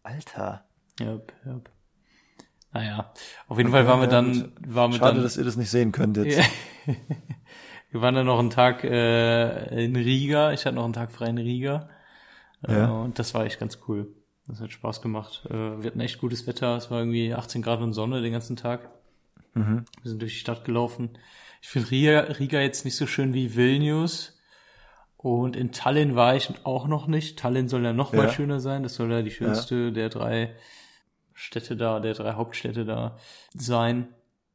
Alter. Yep, yep. Naja, auf jeden Fall waren wir Ja, dann, waren wir Schade, dann, dass ihr das nicht sehen könnt jetzt. Ja. wir waren dann noch einen Tag äh, in Riga. Ich hatte noch einen Tag frei in Riga. Äh, Ja. und das war echt ganz cool. Das hat Spaß gemacht. Äh, wir hatten echt gutes Wetter. Es war irgendwie 18 Grad und Sonne den ganzen Tag. Mhm. Wir sind durch die Stadt gelaufen. Ich finde Riga, Riga jetzt nicht so schön wie Vilnius. Und in Tallinn war ich auch noch nicht. Tallinn soll ja noch mal Ja. schöner sein. Das soll ja die schönste der drei Städte da, der drei Hauptstädte da sein.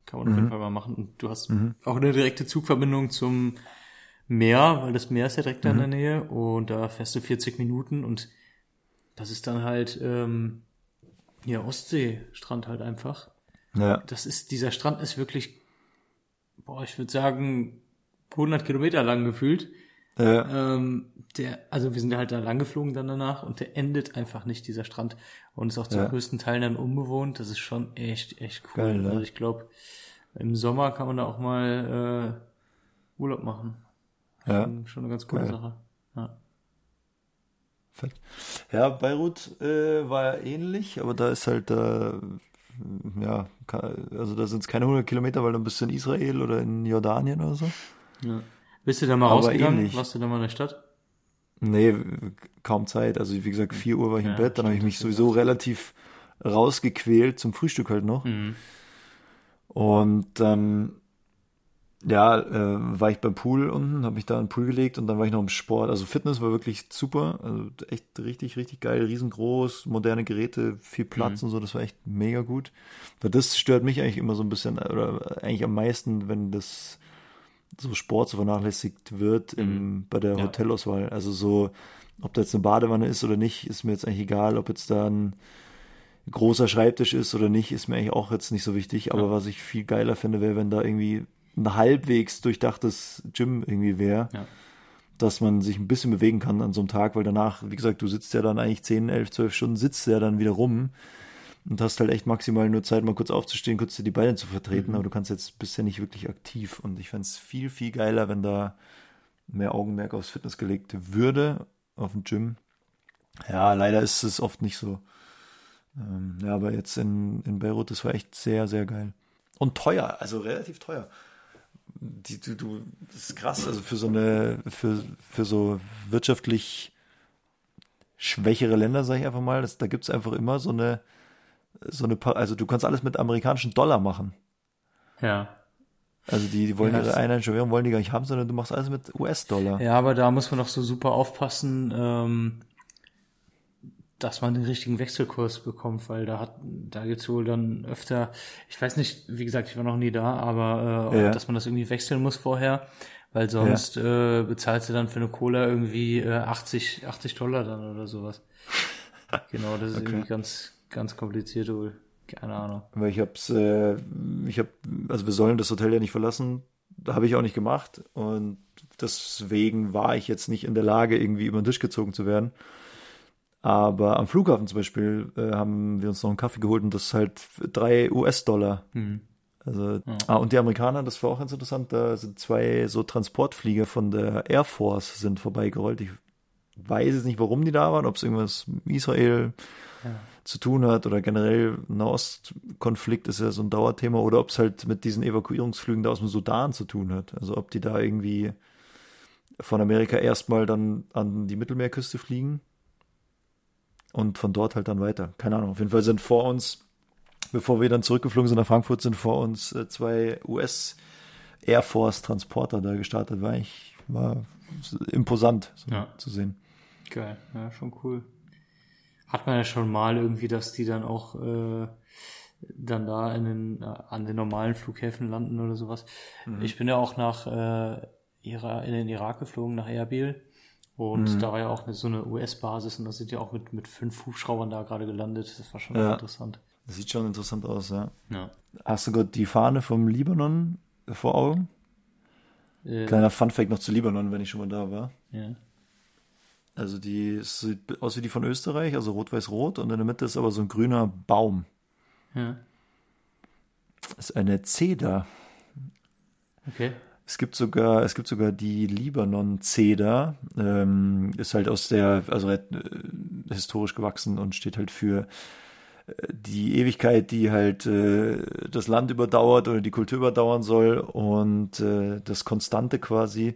Kann man auf Mhm. jeden Fall mal machen. Und du hast auch eine direkte Zugverbindung zum Meer, weil das Meer ist ja direkt da in der Mhm. Nähe. Und da fährst du 40 Minuten und das ist dann halt, ähm, ja, Ostseestrand halt einfach Ja, das ist, dieser Strand ist wirklich, boah, ich würde sagen, 100 Kilometer lang gefühlt. ja, Ähm, der, also wir sind ja halt da lang geflogen dann danach und der endet einfach nicht, dieser Strand. Und ist auch zum Ja. größten Teil dann unbewohnt. Das ist schon echt, echt cool. Geil, ne? Also ich glaube, im Sommer kann man da auch mal äh, Urlaub machen. Ja. Schon, schon eine ganz coole Geil. Sache. Ja. Fett. Ja, Beirut äh, war ja ähnlich, aber da ist halt, äh, ja, also da sind es keine 100 Kilometer, weil dann bist du in Israel oder in Jordanien oder so. ja. Bist du da mal Aber rausgegangen? ähnlich. Warst du da mal in der Stadt? Nee, kaum Zeit. Also wie gesagt, 4 Uhr war ich im Ja, Bett, dann habe ich mich sowieso relativ rausgequält zum Frühstück halt noch. Mhm. Und dann, ja, äh, war ich beim Pool unten, habe mich da in den Pool gelegt und dann war ich noch im Sport. Also Fitness war wirklich super, also echt richtig, richtig geil, riesengroß, moderne Geräte, viel Platz Mhm. und so, das war echt mega gut. Weil das stört mich eigentlich immer so ein bisschen, oder eigentlich am meisten, wenn das so Sport so vernachlässigt wird im, bei der Mhm. Ja. Hotelauswahl. Also so, ob da jetzt eine Badewanne ist oder nicht, ist mir jetzt eigentlich egal, ob jetzt da ein großer Schreibtisch ist oder nicht, ist mir eigentlich auch jetzt nicht so wichtig. Aber Ja. was ich viel geiler finde, wäre, wenn da irgendwie ein halbwegs durchdachtes Gym irgendwie wäre, Ja. dass man sich ein bisschen bewegen kann an so einem Tag, weil danach, wie gesagt, du sitzt ja dann eigentlich 10, 11, 12 Stunden, sitzt ja dann wieder rum. und hast halt echt maximal nur Zeit, mal kurz aufzustehen, kurz die Beine zu vertreten, Mhm. aber du kannst jetzt bist ja nicht wirklich aktiv. Und ich fände es viel, viel geiler, wenn da mehr Augenmerk aufs Fitness gelegt würde, auf dem Gym. Ja, leider ist es oft nicht so. Ähm, ja, aber jetzt in, in Beirut, das war echt sehr, sehr geil. Und teuer, also relativ teuer. Die, du, du, das ist krass, also für so eine, für, für so wirtschaftlich schwächere Länder, sage ich einfach mal, das, da gibt's einfach immer so eine, so eine, also du kannst alles mit amerikanischen Dollar machen. Ja. Also die, die wollen Ja, ihre einheimische Währung wollen die gar nicht haben, sondern du machst alles mit US-Dollar. Ja, aber da muss man doch so super aufpassen, ähm, dass man den richtigen Wechselkurs bekommt, weil da hat, da gibt's wohl dann öfter, ich weiß nicht, wie gesagt, ich war noch nie da, aber äh, Ja. dass man das irgendwie wechseln muss vorher, weil sonst äh, bezahlst du dann für eine Cola irgendwie äh, 80, 80 Dollar dann oder sowas. genau, das ist Okay. irgendwie ganz, ganz kompliziert wohl. Keine Ahnung. Weil ich hab's, äh, ich hab, also wir sollen das Hotel ja nicht verlassen. Da habe ich auch nicht gemacht. Und deswegen war ich jetzt nicht in der Lage, irgendwie über den Tisch gezogen zu werden. Aber am Flughafen zum Beispiel äh, haben wir uns noch einen Kaffee geholt und das ist halt drei US-Dollar. Hm. Also, ah, und die Amerikaner, das war auch ganz interessant, da sind zwei so Transportflieger von der Air Force sind vorbeigerollt. Ich weiß jetzt nicht, warum die da waren, ob es irgendwas mit Israel zu tun hat oder generell Nahostkonflikt ist ja so ein Dauerthema oder ob es halt mit diesen Evakuierungsflügen da aus dem Sudan zu tun hat. Also ob die da irgendwie von Amerika erstmal dann an die Mittelmeerküste fliegen und von dort halt dann weiter. Keine Ahnung. Auf jeden Fall sind vor uns, bevor wir dann zurückgeflogen sind nach Frankfurt, sind vor uns äh, zwei US Air Force Transporter da gestartet. War ich, war imposant so Ja. zu sehen. Geil, ja, schon cool. Hat man ja schon mal irgendwie, dass die dann auch äh, dann da in den, äh, an den normalen Flughäfen landen oder sowas. Ich bin ja auch nach äh, Ira in den Irak geflogen, nach Erbil. Und da war ja auch eine, so eine US-Basis und da sind ja auch mit, mit fünf Hubschraubern da gerade gelandet. Das war schon Ja. interessant. Das sieht schon interessant aus, ja. Ja. Hast du gerade die Fahne vom Libanon vor Augen? Äh, Kleiner Funfact noch zu Libanon, wenn ich schon mal da war. ja. Also die sieht aus wie die von Österreich, also rot-weiß-rot und in der Mitte ist aber so ein grüner Baum. ja. Das ist eine Zeder. Okay. Es gibt sogar, es gibt sogar die Libanon-Zeder. Ähm, ist halt aus der, also äh, historisch gewachsen und steht halt für äh, die Ewigkeit, die halt äh, das Land überdauert oder die Kultur überdauern soll und äh, das Konstante quasi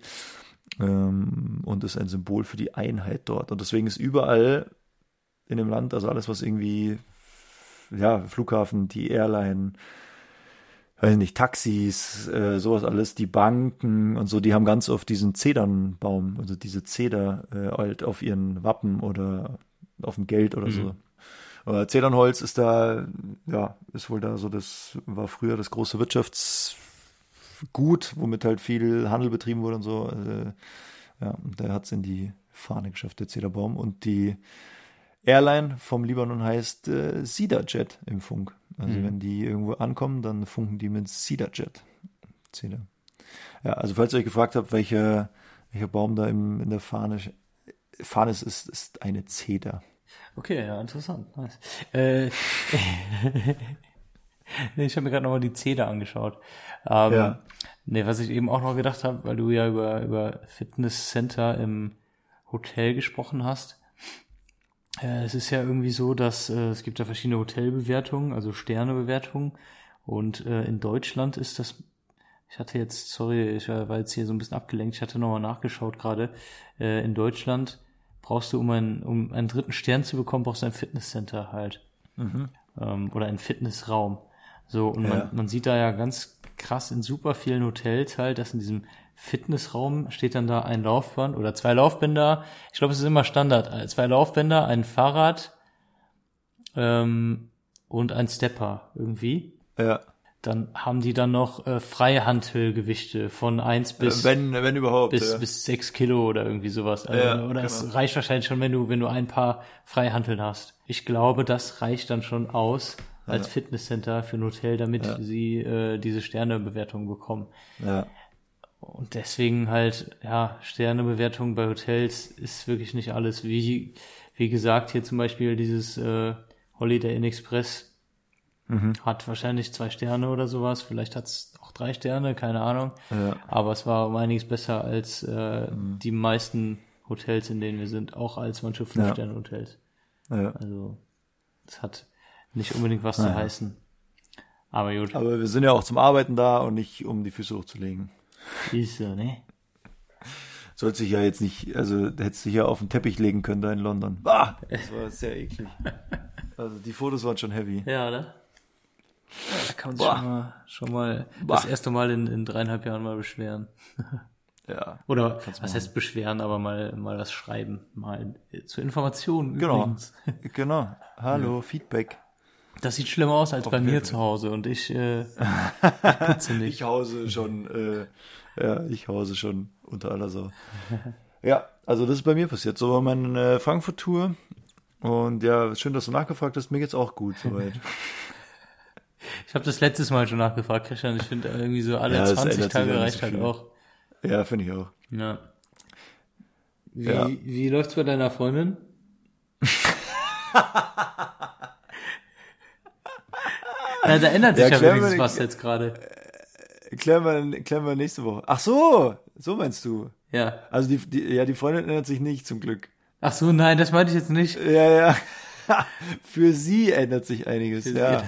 ähm, und ist ein Symbol für die Einheit dort. Und deswegen ist überall in dem Land, also alles, was irgendwie, ja, Flughafen, die Airline, weiß nicht, Taxis, äh, sowas alles, die Banken und so, die haben ganz oft diesen Zedernbaum, also diese Zeder äh, halt auf ihren Wappen oder auf dem Geld oder so. Aber Zedernholz ist da, ja, ist wohl da so, das war früher das große Wirtschaftsgut, womit halt viel Handel betrieben wurde und so. Äh, ja, und der hat es in die Fahne geschafft, der Zederbaum. Und die Airline vom Libanon heißt äh, Cedarjet im Funk. Also wenn die irgendwo ankommen, dann funken die mit Cedarjet. Cedar. Ja, also falls ihr euch gefragt habt, welcher, welcher Baum da im, in der Fahne, Fahne ist, ist, ist eine Zeder. Okay, ja, interessant. Nice. Äh, ich habe mir gerade nochmal die Zähne angeschaut. Ähm, Ja. Nee, was ich eben auch noch gedacht habe, weil du ja über, über Fitnesscenter im Hotel gesprochen hast. Äh, es ist ja irgendwie so, dass äh, es gibt ja verschiedene Hotelbewertungen, also Sternebewertungen. Und äh, in Deutschland ist das, ich hatte jetzt, sorry, ich war jetzt hier so ein bisschen abgelenkt, ich hatte nochmal nachgeschaut gerade. Äh, in Deutschland brauchst du, um einen, um einen dritten Stern zu bekommen, brauchst du ein Fitnesscenter halt. Ähm, oder einen Fitnessraum. So, und Ja. man, man sieht da ja ganz krass in super vielen Hotels halt, dass in diesem Fitnessraum steht dann da ein Laufband oder zwei Laufbänder. Ich glaube, es ist immer Standard. Äh, Zwei Laufbänder, ein Fahrrad ähm, und ein Stepper irgendwie. Ja. Dann haben die dann noch äh, Freihantelgewichte von eins bis wenn, wenn überhaupt. bis, ja. bis sechs Kilo oder irgendwie sowas. Also, Ja, oder es genau. reicht wahrscheinlich schon, wenn du, wenn du ein paar Freihanteln hast. Ich glaube, das reicht dann schon aus als Fitnesscenter für ein Hotel, damit sie äh, diese Sternebewertung bekommen. ja. Und deswegen halt, ja, Sternebewertung bei Hotels ist wirklich nicht alles. Wie, wie gesagt, hier zum Beispiel dieses äh, Holiday Inn Express Hat wahrscheinlich zwei Sterne oder sowas. Vielleicht hat es auch drei Sterne, keine Ahnung. Ja. Aber es war um einiges besser als äh, die meisten Hotels, in denen wir sind, auch als manche Ja. Fünf-Sterne-Hotels. Ja. Also, es hat nicht unbedingt was zu heißen. Aber gut, Aber wir sind ja auch zum Arbeiten da und nicht um die Füße hochzulegen. Ist so, ne? Sollte sich ja jetzt nicht, also hättest dich ja auf den Teppich legen können da in London. Bah, das war sehr eklig. Also die Fotos waren schon heavy. Ja, oder? Da kann man sich schon mal, schon mal das erste Mal in, in dreieinhalb Jahren mal beschweren. Ja. Oder was machen. heißt beschweren, aber mal, mal was schreiben. Mal äh, zur Information Genau. übrigens. Genau. Hallo, Feedback. Das sieht schlimmer aus als bei Okay. mir zu Hause und ich, äh, ich putze nicht. Ich hause schon, äh, ja, ich hause schon unter aller Sau. Ja, also das ist bei mir passiert. So war meine äh, Frankfurt-Tour. Und ja, schön, dass du nachgefragt hast. Mir geht's auch gut soweit. Ich habe das letztes Mal schon nachgefragt, Christian. Ich finde irgendwie so alle Ja, das 20 ändert sich Tage reicht halt auch. ja, finde ich auch. Ja. Wie, Ja. wie läuft's bei deiner Freundin? ja, da ändert sich Ja, ja, wenigstens was jetzt gerade. Klären wir, klären wir nächste Woche. Ach so, so meinst du. Ja. Also die, die, ja, die Freundin ändert sich nicht, zum Glück. Ach so, nein, das meinte ich jetzt nicht. Ja, ja. Für sie ändert sich einiges, ja.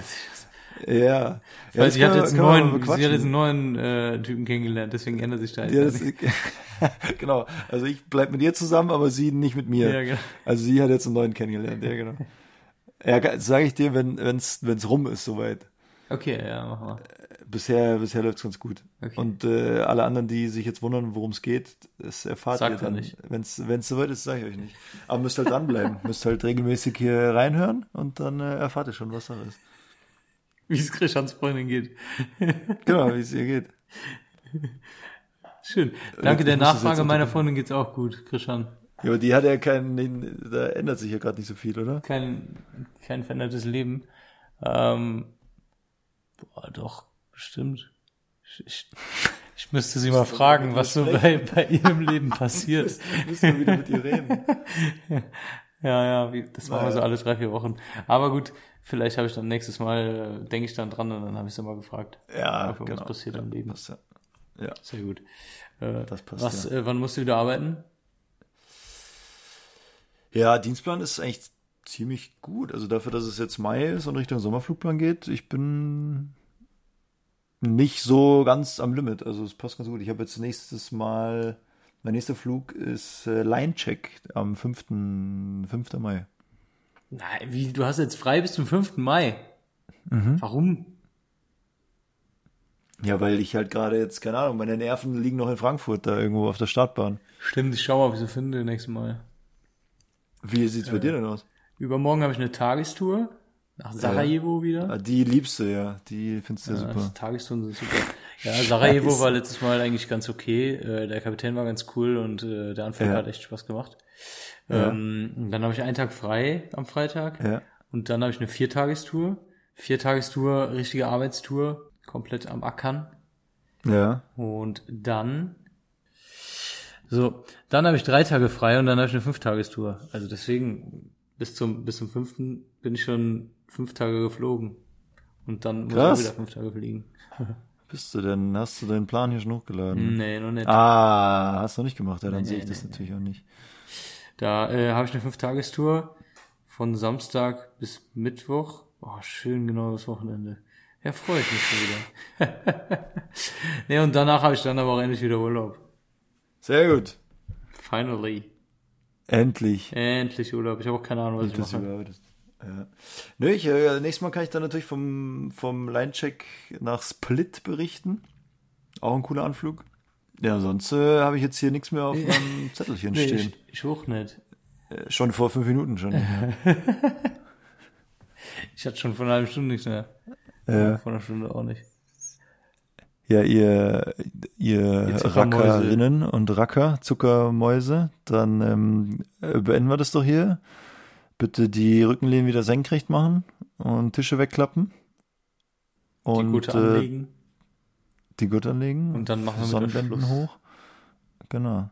Ja. ja Weil das sie hat jetzt einen neuen, sie hat jetzt einen neuen äh, Typen kennengelernt, deswegen ändert sich da jetzt Ja, ja, genau. Also ich bleib mit ihr zusammen, aber sie nicht mit mir. Ja, genau. Also sie hat jetzt einen neuen kennengelernt, ja, genau. Ja, sage ich dir, wenn wenn's wenn's rum ist soweit. Okay, ja, machen wir. Bisher bisher läuft's ganz gut. Okay. Und äh, alle anderen, die sich jetzt wundern, worum es geht, das erfahrt Sagt ihr dann. nicht. Wenn's wenn's soweit ist, sage ich euch nicht. Aber müsst halt dranbleiben, müsst halt regelmäßig hier reinhören und dann äh, erfahrt ihr schon, was da ist. Wie es Christians Freundin geht. Genau, wie es ihr geht. Schön. Danke ich der Nachfrage. Meiner. Freundin geht's auch gut, Christian. Ja, aber die hat ja keinen, da ändert sich ja gerade nicht so viel, oder? Kein, kein verändertes Leben. Ähm, boah, doch, bestimmt. Ich, ich, ich müsste sie mal fragen, was so bei, bei ihrem Leben passiert. Müssen wir wieder mit ihr reden. Ja, ja, wie, das machen wir so alle drei, vier Wochen. Aber gut, vielleicht habe ich dann nächstes Mal, äh, denke ich dann dran und dann habe ich sie mal gefragt. Ja, genau. passiert im Leben. Das, ja. ja. Sehr gut. Äh, Das passt, was, ja. äh, wann musst du wieder arbeiten? ja, Dienstplan ist eigentlich ziemlich gut. Also dafür, dass es jetzt Mai ist und Richtung Sommerflugplan geht, ich bin nicht so ganz am Limit. Also es passt ganz gut. Ich habe jetzt nächstes Mal, mein nächster Flug ist äh, Line-Check am 5. 5. Mai. Nein, wie, du hast jetzt frei bis zum 5. Mai. Mhm. Warum? Ja, weil ich halt gerade jetzt, keine Ahnung, meine Nerven liegen noch in Frankfurt, da irgendwo auf der Startbahn. Stimmt, ich schaue mal, ob ich sie finde nächstes Mal. Wie sieht's bei dir denn aus? Übermorgen habe ich eine Tagestour nach Sarajevo wieder. Ah, Die liebst du ja, die findest du ja, Ja, super. das Tagestouren sind super. Ja, Sarajevo war letztes Mal eigentlich ganz okay. Äh, der Kapitän war ganz cool und äh, der Anfang Ja. hat echt Spaß gemacht. Ja. Ähm, und dann habe ich einen Tag frei am Freitag. Ja. Und dann habe ich eine Viertagestour. Viertagestour, richtige Arbeitstour, komplett am Ackern. Ja. Und dann, so, dann habe ich drei Tage frei und dann habe ich eine Fünftagestour. Also deswegen, bis zum, bis zum fünften bin ich schon fünf Tage geflogen. Und dann muss ich Krass. wieder fünf Tage fliegen. Bist du denn, hast du deinen Plan hier schon hochgeladen? Nee, noch nicht. Ah, hast du nicht gemacht, ja, dann Nee, sehe ich nee, das nee, natürlich auch nicht. Da äh, habe ich eine Fünf-Tagestour von Samstag bis Mittwoch. Oh, schön genau das Wochenende. Ja, freue ich mich schon wieder. nee, und danach habe ich dann aber auch endlich wieder Urlaub. Sehr gut. Finally. Endlich. Endlich Urlaub. Ich habe auch keine Ahnung, was ich Das mache. überarbeitest. Ja. Nö, ich, äh, nächstes Mal kann ich dann natürlich vom, vom Line-Check nach Split berichten. Auch ein cooler Anflug. Ja, sonst äh, habe ich jetzt hier nichts mehr auf meinem Zettelchen Nee, stehen. ich, ich hoch nicht. Äh, Schon vor fünf Minuten schon. Ich hatte schon vor einer halben Stunde nichts mehr. Ja. Vor einer Stunde auch nicht. Ja, ihr, ihr. Rackerinnen und Racker, Zuckermäuse, dann ähm, äh, beenden wir das doch hier. Bitte die Rückenlehnen wieder senkrecht machen und Tische wegklappen. Die Und Gute äh, anlegen. die Gurt anlegen. Und dann machen wir Sonnenblenden hoch. Genau.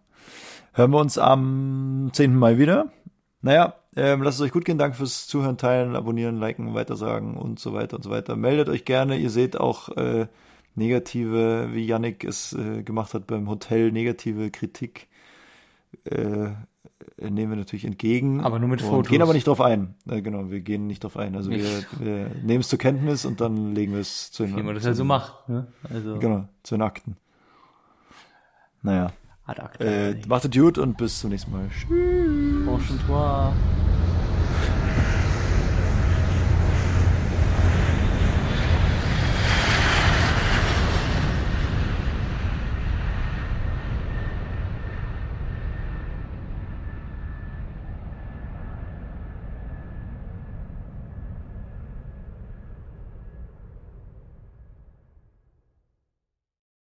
Hören wir uns am 10. Mai wieder. Naja, ähm, lasst es euch gut gehen. Danke fürs Zuhören, Teilen, Abonnieren, Liken, Weitersagen und so weiter und so weiter. Meldet euch gerne. Ihr seht auch äh, negative, wie Yannick es äh, gemacht hat beim Hotel, negative Kritik. Äh, nehmen wir natürlich entgegen. Aber nur mit Fotos. Gehen aber nicht drauf ein. Äh, genau, wir gehen nicht drauf ein. Also wir, wir nehmen es zur Kenntnis und dann legen wir es zu den, Wie man das halt so macht. Ne? Also Genau, zu den Akten. Naja. ad acta. Äh, macht es gut und bis zum nächsten Mal. Tschüss. Enchantoir.